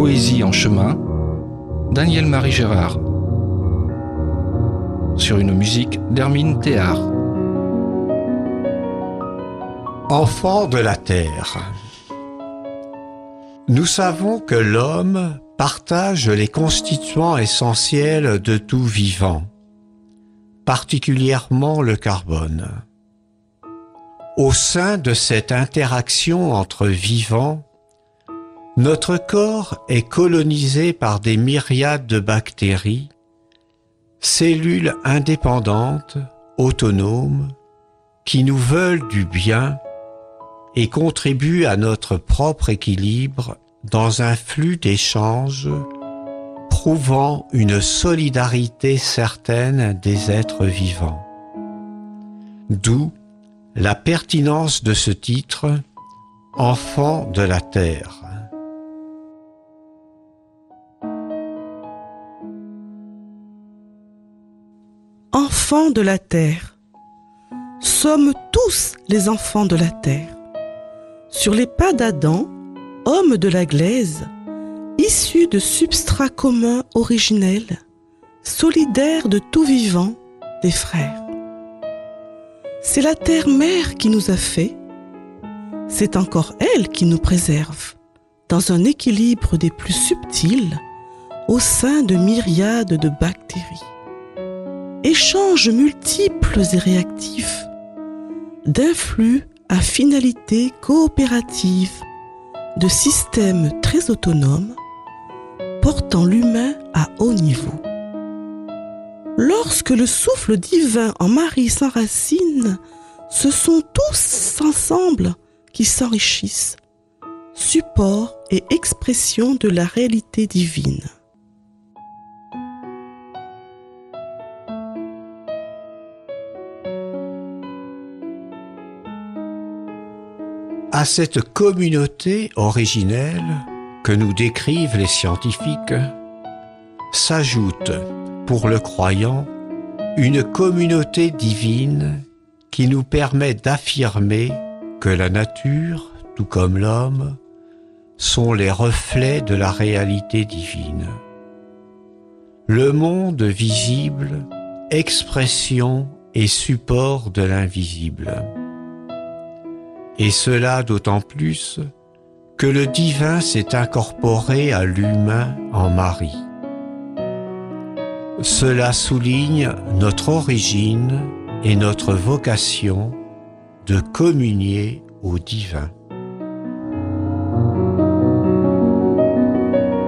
Poésie en chemin, Daniel-Marie Gérard. Sur une musique d'Hermine Théard. Enfant de la terre. Nous savons que l'homme partage les constituants essentiels de tout vivant, particulièrement le carbone. Au sein de cette interaction entre vivants, notre corps est colonisé par des myriades de bactéries, cellules indépendantes, autonomes, qui nous veulent du bien et contribue à notre propre équilibre dans un flux d'échanges prouvant une solidarité certaine des êtres vivants. D'où la pertinence de ce titre Enfant de la Terre. Enfants de la Terre. Sommes tous les enfants de la Terre. Sur les pas d'Adam, homme de la glaise, issu de substrats communs originels, solidaires de tout vivant, des frères. C'est la terre-mère qui nous a fait, c'est encore elle qui nous préserve, dans un équilibre des plus subtils, au sein de myriades de bactéries. Échanges multiples et réactifs, d'influx à finalité coopérative de systèmes très autonomes portant l'humain à haut niveau. Lorsque le souffle divin en Marie s'enracine, ce sont tous ensemble qui s'enrichissent, support et expression de la réalité divine. À cette communauté originelle que nous décrivent les scientifiques, s'ajoute, pour le croyant, une communauté divine qui nous permet d'affirmer que la nature, tout comme l'homme, sont les reflets de la réalité divine. Le monde visible, expression et support de l'invisible et cela d'autant plus que le divin s'est incorporé à l'humain en Marie. Cela souligne notre origine et notre vocation de communier au divin.